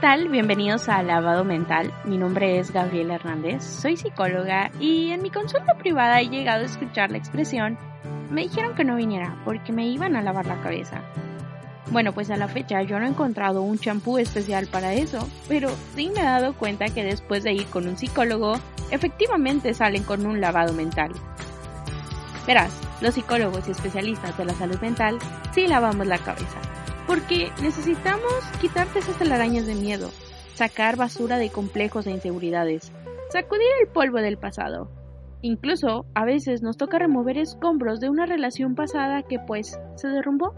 Tal? Bienvenidos a Lavado Mental. Mi nombre es Gabriela Hernández, soy psicóloga y en mi consulta privada he llegado a escuchar la expresión me dijeron que no viniera porque me iban a lavar la cabeza. Bueno, pues a la fecha yo no he encontrado un champú especial para eso, pero sí me he dado cuenta que después de ir con un psicólogo, efectivamente salen con un lavado mental. Verás, los psicólogos y especialistas de la salud mental sí lavamos la cabeza porque necesitamos quitarte esas telarañas de miedo, sacar basura de complejos e inseguridades, sacudir el polvo del pasado. Incluso a veces nos toca remover escombros de una relación pasada que pues se derrumbó.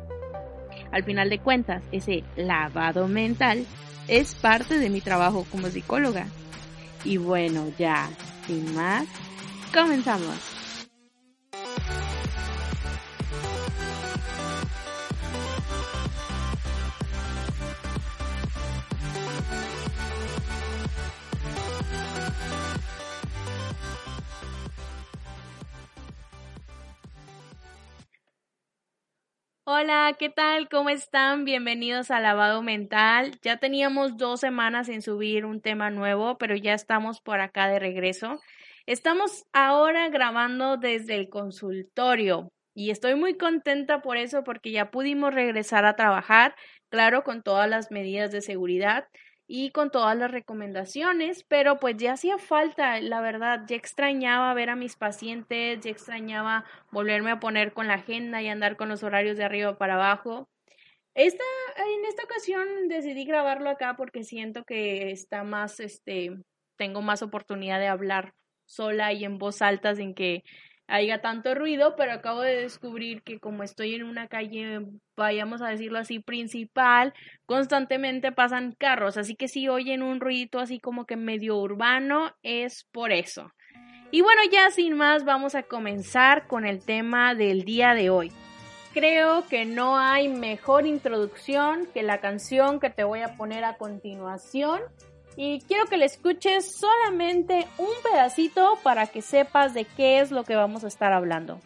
Al final de cuentas, ese lavado mental es parte de mi trabajo como psicóloga. Y bueno, ya, sin más, comenzamos. Hola, ¿qué tal? ¿Cómo están? Bienvenidos a Lavado Mental. Ya teníamos dos semanas en subir un tema nuevo, pero ya estamos por acá de regreso. Estamos ahora grabando desde el consultorio y estoy muy contenta por eso porque ya pudimos regresar a trabajar, claro, con todas las medidas de seguridad y con todas las recomendaciones, pero pues ya hacía falta, la verdad, ya extrañaba ver a mis pacientes, ya extrañaba volverme a poner con la agenda y andar con los horarios de arriba para abajo. Esta, en esta ocasión decidí grabarlo acá porque siento que está más, este, tengo más oportunidad de hablar sola y en voz alta sin que haya tanto ruido, pero acabo de descubrir que como estoy en una calle, vayamos a decirlo así, principal, constantemente pasan carros, así que si oyen un ruido así como que medio urbano, es por eso. Y bueno, ya sin más, vamos a comenzar con el tema del día de hoy. Creo que no hay mejor introducción que la canción que te voy a poner a continuación y quiero que le escuches solamente un pedacito para que sepas de qué es lo que vamos a estar hablando.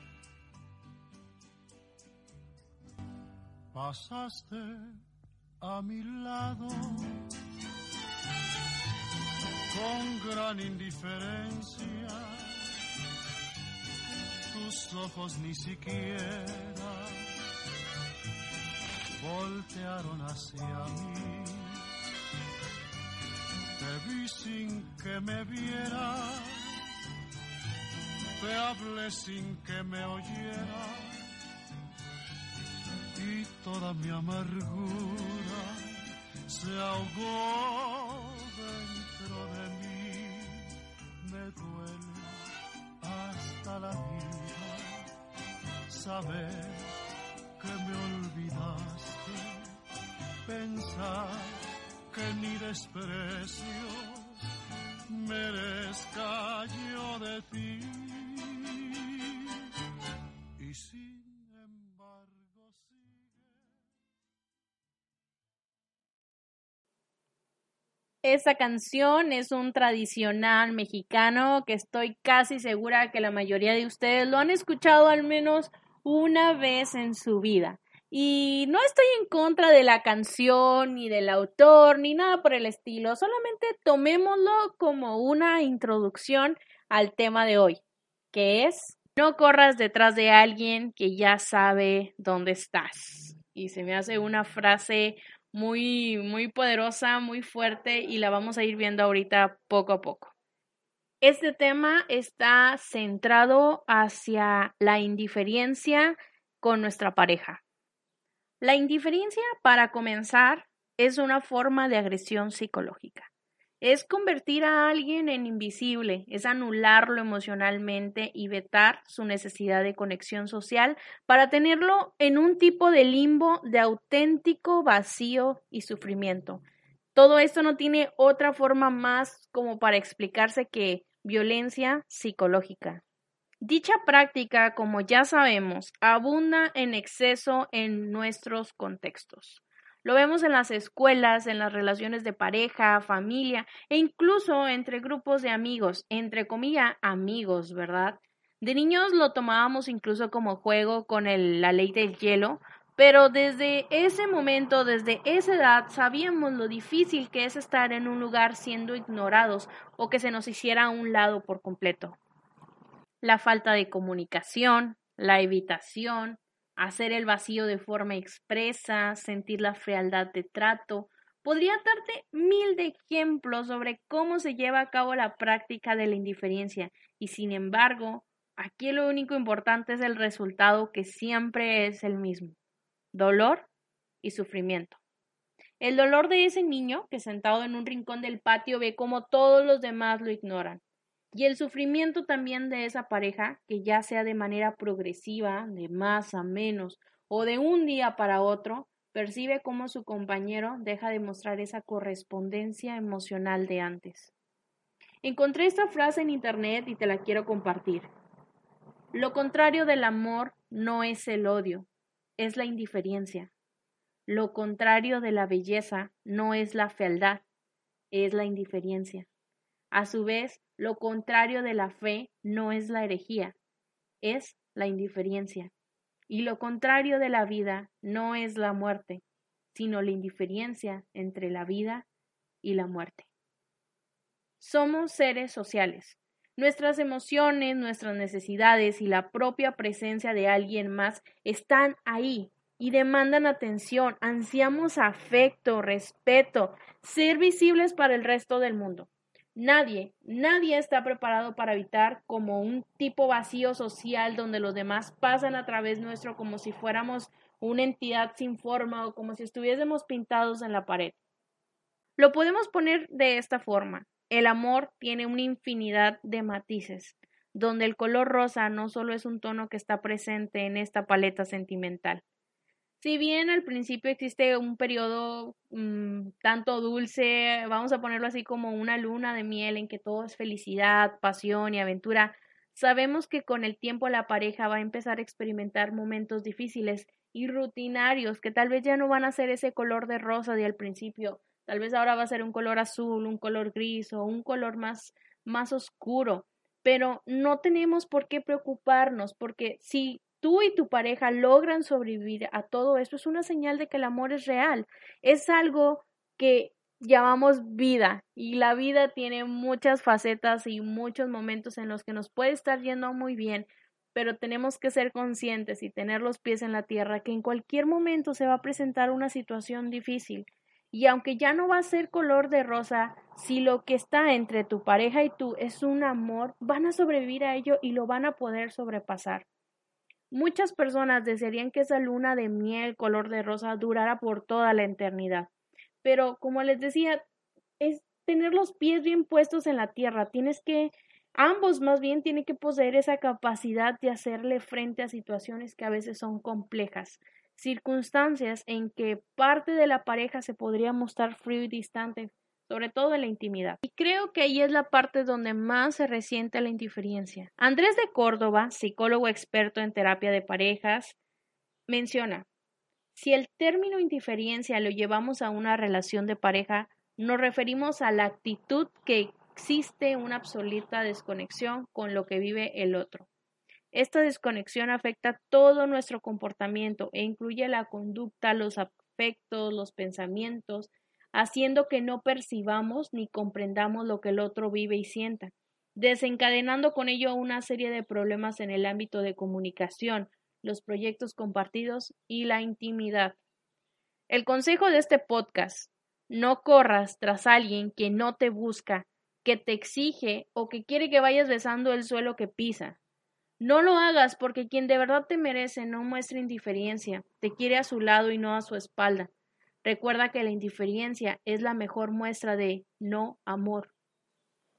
Pasaste a mi lado con gran indiferencia, tus ojos ni siquiera voltearon hacia mí te vi sin que me viera, te hablé sin que me oyera. Y toda mi amargura se ahogó dentro de mí. Me duele hasta la vida saber que me olvidaste, pensar que ni desprecio merezca yo de ti. Y sin embargo canción es un tradicional mexicano que estoy casi segura que la mayoría de ustedes lo han escuchado al menos una vez en su vida. Y no estoy en contra de la canción, ni del autor, ni nada por el estilo. Solamente tomémoslo como una introducción al tema de hoy, que es no corras detrás de alguien que ya sabe dónde estás. Y se me hace una frase muy, muy poderosa, muy fuerte y la vamos a ir viendo ahorita poco a poco. Este tema está centrado hacia la indiferencia con nuestra pareja. La indiferencia, para comenzar, es una forma de agresión psicológica. Es convertir a alguien en invisible, es anularlo emocionalmente y vetar su necesidad de conexión social para tenerlo en un tipo de limbo de auténtico vacío y sufrimiento. Todo esto no tiene otra forma más como para explicarse que violencia psicológica. Dicha práctica, como ya sabemos, abunda en exceso en nuestros contextos. Lo vemos en las escuelas, en las relaciones de pareja, familia e incluso entre grupos de amigos, entre comillas amigos, ¿verdad? De niños lo tomábamos incluso como juego con la ley del hielo, pero desde ese momento, desde esa edad, sabíamos lo difícil que es estar en un lugar siendo ignorados o que se nos hiciera a un lado por completo la falta de comunicación, la evitación, hacer el vacío de forma expresa, sentir la frialdad de trato. Podría darte mil de ejemplos sobre cómo se lleva a cabo la práctica de la indiferencia y sin embargo, aquí lo único importante es el resultado que siempre es el mismo. Dolor y sufrimiento. El dolor de ese niño que sentado en un rincón del patio ve cómo todos los demás lo ignoran y el sufrimiento también de esa pareja, que ya sea de manera progresiva, de más a menos, o de un día para otro, percibe cómo su compañero deja de mostrar esa correspondencia emocional de antes. Encontré esta frase en internet y te la quiero compartir. Lo contrario del amor no es el odio, es la indiferencia. Lo contrario de la belleza no es la fealdad, es la indiferencia. A su vez, lo contrario de la fe no es la herejía, es la indiferencia. Y lo contrario de la vida no es la muerte, sino la indiferencia entre la vida y la muerte. Somos seres sociales. Nuestras emociones, nuestras necesidades y la propia presencia de alguien más están ahí y demandan atención, ansiamos afecto, respeto, ser visibles para el resto del mundo. Nadie, nadie está preparado para evitar como un tipo vacío social donde los demás pasan a través nuestro como si fuéramos una entidad sin forma o como si estuviésemos pintados en la pared. Lo podemos poner de esta forma. El amor tiene una infinidad de matices, donde el color rosa no solo es un tono que está presente en esta paleta sentimental, si bien al principio existe un periodo mm, tanto dulce, vamos a ponerlo así como una luna de miel en que todo es felicidad, pasión y aventura, sabemos que con el tiempo la pareja va a empezar a experimentar momentos difíciles y rutinarios que tal vez ya no van a ser ese color de rosa de al principio, tal vez ahora va a ser un color azul, un color gris o un color más más oscuro, pero no tenemos por qué preocuparnos porque si tú y tu pareja logran sobrevivir a todo esto, es una señal de que el amor es real. Es algo que llamamos vida y la vida tiene muchas facetas y muchos momentos en los que nos puede estar yendo muy bien, pero tenemos que ser conscientes y tener los pies en la tierra que en cualquier momento se va a presentar una situación difícil. Y aunque ya no va a ser color de rosa, si lo que está entre tu pareja y tú es un amor, van a sobrevivir a ello y lo van a poder sobrepasar. Muchas personas desearían que esa luna de miel color de rosa durara por toda la eternidad. Pero, como les decía, es tener los pies bien puestos en la tierra. Tienes que, ambos más bien tienen que poseer esa capacidad de hacerle frente a situaciones que a veces son complejas, circunstancias en que parte de la pareja se podría mostrar frío y distante, sobre todo en la intimidad. Y creo que ahí es la parte donde más se resiente la indiferencia. Andrés de Córdoba, psicólogo experto en terapia de parejas, menciona, si el término indiferencia lo llevamos a una relación de pareja, nos referimos a la actitud que existe una absoluta desconexión con lo que vive el otro. Esta desconexión afecta todo nuestro comportamiento e incluye la conducta, los afectos, los pensamientos, haciendo que no percibamos ni comprendamos lo que el otro vive y sienta, desencadenando con ello una serie de problemas en el ámbito de comunicación, los proyectos compartidos y la intimidad. El consejo de este podcast no corras tras alguien que no te busca, que te exige o que quiere que vayas besando el suelo que pisa. No lo hagas porque quien de verdad te merece no muestra indiferencia, te quiere a su lado y no a su espalda. Recuerda que la indiferencia es la mejor muestra de no amor.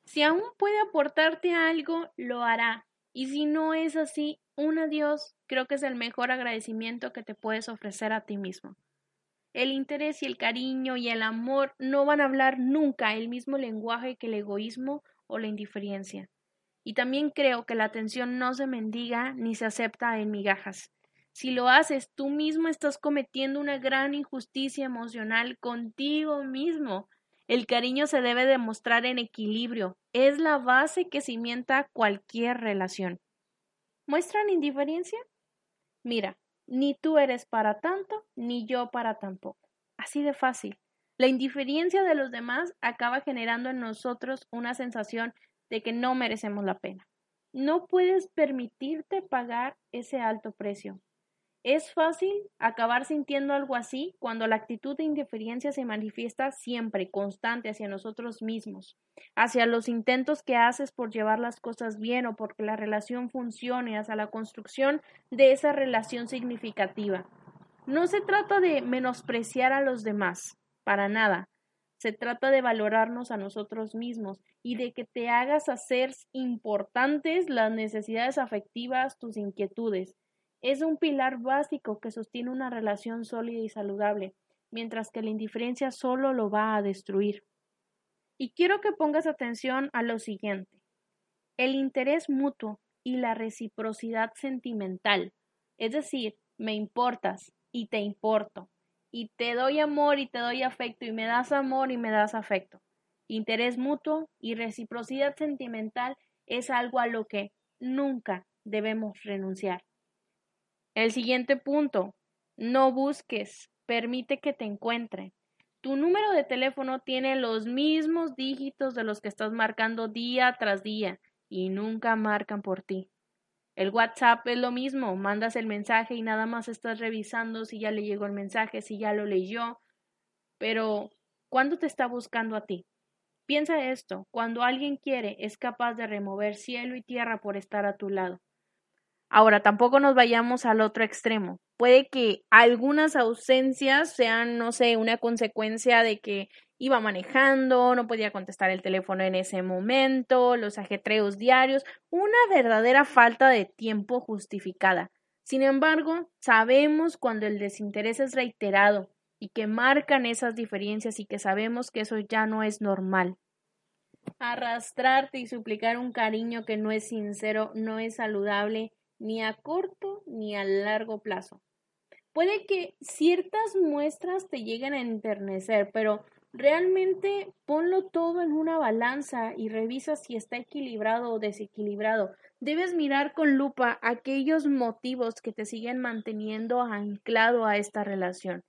Si aún puede aportarte algo, lo hará. Y si no es así, un adiós creo que es el mejor agradecimiento que te puedes ofrecer a ti mismo. El interés y el cariño y el amor no van a hablar nunca el mismo lenguaje que el egoísmo o la indiferencia. Y también creo que la atención no se mendiga ni se acepta en migajas. Si lo haces, tú mismo estás cometiendo una gran injusticia emocional contigo mismo. El cariño se debe demostrar en equilibrio. Es la base que cimienta cualquier relación. ¿Muestran indiferencia? Mira, ni tú eres para tanto, ni yo para tampoco. Así de fácil. La indiferencia de los demás acaba generando en nosotros una sensación de que no merecemos la pena. No puedes permitirte pagar ese alto precio. Es fácil acabar sintiendo algo así cuando la actitud de indiferencia se manifiesta siempre, constante hacia nosotros mismos, hacia los intentos que haces por llevar las cosas bien o porque la relación funcione, hacia la construcción de esa relación significativa. No se trata de menospreciar a los demás, para nada. Se trata de valorarnos a nosotros mismos y de que te hagas hacer importantes las necesidades afectivas, tus inquietudes. Es un pilar básico que sostiene una relación sólida y saludable, mientras que la indiferencia solo lo va a destruir. Y quiero que pongas atención a lo siguiente. El interés mutuo y la reciprocidad sentimental, es decir, me importas y te importo, y te doy amor y te doy afecto y me das amor y me das afecto. Interés mutuo y reciprocidad sentimental es algo a lo que nunca debemos renunciar. El siguiente punto, no busques, permite que te encuentren. Tu número de teléfono tiene los mismos dígitos de los que estás marcando día tras día y nunca marcan por ti. El WhatsApp es lo mismo, mandas el mensaje y nada más estás revisando si ya le llegó el mensaje, si ya lo leyó, pero ¿cuándo te está buscando a ti? Piensa esto, cuando alguien quiere es capaz de remover cielo y tierra por estar a tu lado. Ahora, tampoco nos vayamos al otro extremo. Puede que algunas ausencias sean, no sé, una consecuencia de que iba manejando, no podía contestar el teléfono en ese momento, los ajetreos diarios, una verdadera falta de tiempo justificada. Sin embargo, sabemos cuando el desinterés es reiterado y que marcan esas diferencias y que sabemos que eso ya no es normal. Arrastrarte y suplicar un cariño que no es sincero no es saludable ni a corto ni a largo plazo. Puede que ciertas muestras te lleguen a enternecer, pero realmente ponlo todo en una balanza y revisa si está equilibrado o desequilibrado. Debes mirar con lupa aquellos motivos que te siguen manteniendo anclado a esta relación.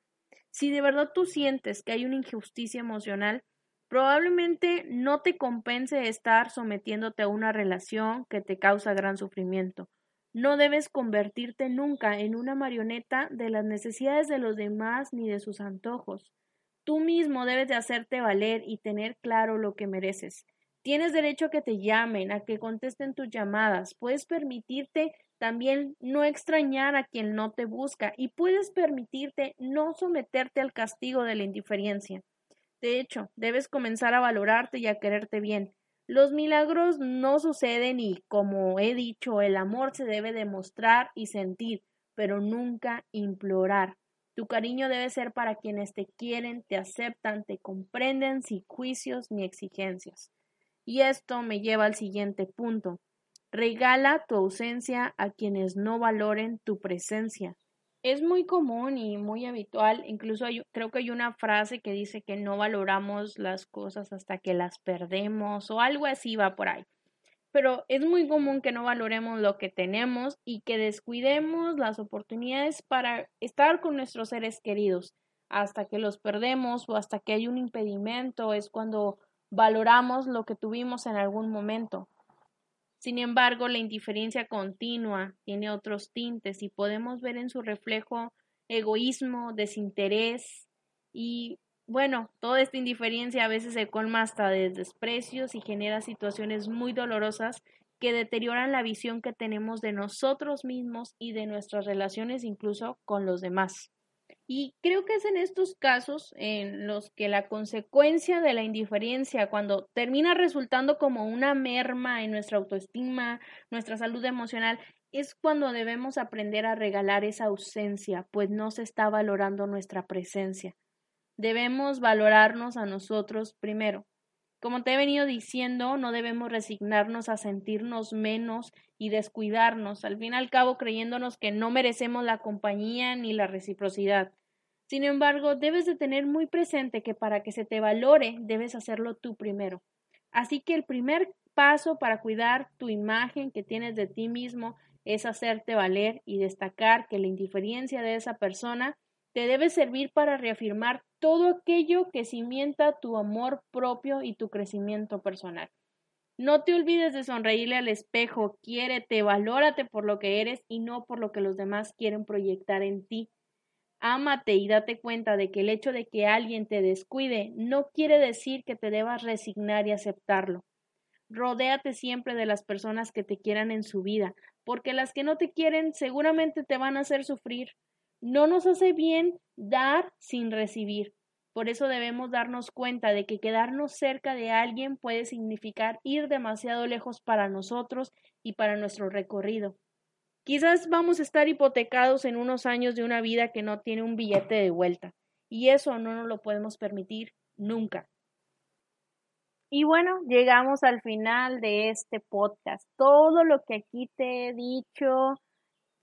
Si de verdad tú sientes que hay una injusticia emocional, probablemente no te compense estar sometiéndote a una relación que te causa gran sufrimiento. No debes convertirte nunca en una marioneta de las necesidades de los demás ni de sus antojos. Tú mismo debes de hacerte valer y tener claro lo que mereces. Tienes derecho a que te llamen, a que contesten tus llamadas. Puedes permitirte también no extrañar a quien no te busca y puedes permitirte no someterte al castigo de la indiferencia. De hecho, debes comenzar a valorarte y a quererte bien. Los milagros no suceden y, como he dicho, el amor se debe demostrar y sentir, pero nunca implorar. Tu cariño debe ser para quienes te quieren, te aceptan, te comprenden sin juicios ni exigencias. Y esto me lleva al siguiente punto. Regala tu ausencia a quienes no valoren tu presencia. Es muy común y muy habitual, incluso creo que hay una frase que dice que no valoramos las cosas hasta que las perdemos o algo así va por ahí. Pero es muy común que no valoremos lo que tenemos y que descuidemos las oportunidades para estar con nuestros seres queridos hasta que los perdemos o hasta que hay un impedimento es cuando valoramos lo que tuvimos en algún momento. Sin embargo, la indiferencia continua tiene otros tintes y podemos ver en su reflejo egoísmo, desinterés y bueno, toda esta indiferencia a veces se colma hasta de desprecios y genera situaciones muy dolorosas que deterioran la visión que tenemos de nosotros mismos y de nuestras relaciones incluso con los demás. Y creo que es en estos casos en los que la consecuencia de la indiferencia, cuando termina resultando como una merma en nuestra autoestima, nuestra salud emocional, es cuando debemos aprender a regalar esa ausencia, pues no se está valorando nuestra presencia. Debemos valorarnos a nosotros primero. Como te he venido diciendo, no debemos resignarnos a sentirnos menos y descuidarnos, al fin y al cabo creyéndonos que no merecemos la compañía ni la reciprocidad. Sin embargo, debes de tener muy presente que para que se te valore, debes hacerlo tú primero. Así que el primer paso para cuidar tu imagen que tienes de ti mismo es hacerte valer y destacar que la indiferencia de esa persona te debe servir para reafirmar todo aquello que cimienta tu amor propio y tu crecimiento personal. No te olvides de sonreírle al espejo, quiérete, valórate por lo que eres y no por lo que los demás quieren proyectar en ti. Ámate y date cuenta de que el hecho de que alguien te descuide no quiere decir que te debas resignar y aceptarlo. Rodéate siempre de las personas que te quieran en su vida, porque las que no te quieren seguramente te van a hacer sufrir. No nos hace bien dar sin recibir. Por eso debemos darnos cuenta de que quedarnos cerca de alguien puede significar ir demasiado lejos para nosotros y para nuestro recorrido. Quizás vamos a estar hipotecados en unos años de una vida que no tiene un billete de vuelta, y eso no nos lo podemos permitir nunca. Y bueno, llegamos al final de este podcast. Todo lo que aquí te he dicho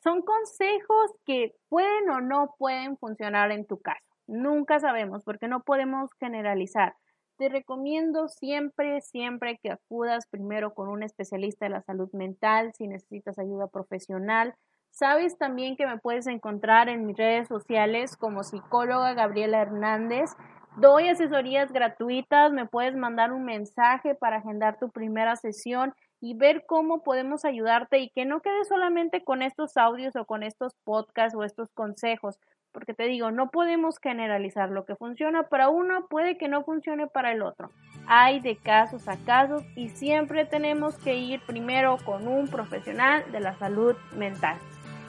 son consejos que pueden o no pueden funcionar en tu caso. Nunca sabemos porque no podemos generalizar. Te recomiendo siempre, siempre que acudas primero con un especialista de la salud mental si necesitas ayuda profesional. Sabes también que me puedes encontrar en mis redes sociales como psicóloga Gabriela Hernández. Doy asesorías gratuitas, me puedes mandar un mensaje para agendar tu primera sesión y ver cómo podemos ayudarte y que no quede solamente con estos audios o con estos podcasts o estos consejos, porque te digo, no podemos generalizar lo que funciona para uno puede que no funcione para el otro. Hay de casos a casos y siempre tenemos que ir primero con un profesional de la salud mental.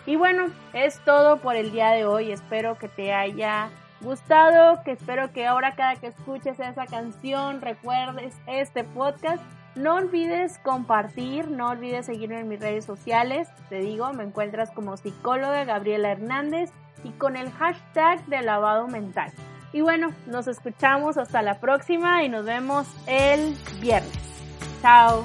Y bueno, es todo por el día de hoy. Espero que te haya gustado, que espero que ahora cada que escuches esa canción recuerdes este podcast no olvides compartir, no olvides seguirme en mis redes sociales. Te digo, me encuentras como psicóloga Gabriela Hernández y con el hashtag de lavado mental. Y bueno, nos escuchamos hasta la próxima y nos vemos el viernes. Chao.